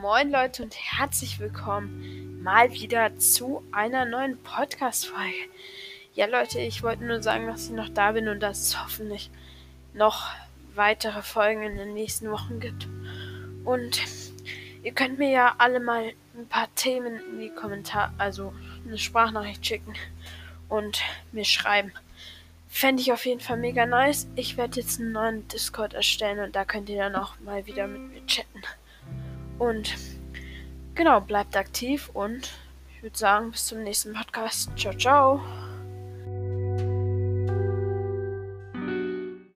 Moin Leute und herzlich willkommen mal wieder zu einer neuen Podcast-Folge. Ja Leute, ich wollte nur sagen, dass ich noch da bin und dass es hoffentlich noch weitere Folgen in den nächsten Wochen gibt. Und ihr könnt mir ja alle mal ein paar Themen in die Kommentare, also eine Sprachnachricht schicken und mir schreiben. Fände ich auf jeden Fall mega nice. Ich werde jetzt einen neuen Discord erstellen und da könnt ihr dann auch mal wieder mit mir chatten. Und genau, bleibt aktiv und ich würde sagen, bis zum nächsten Podcast. Ciao, ciao.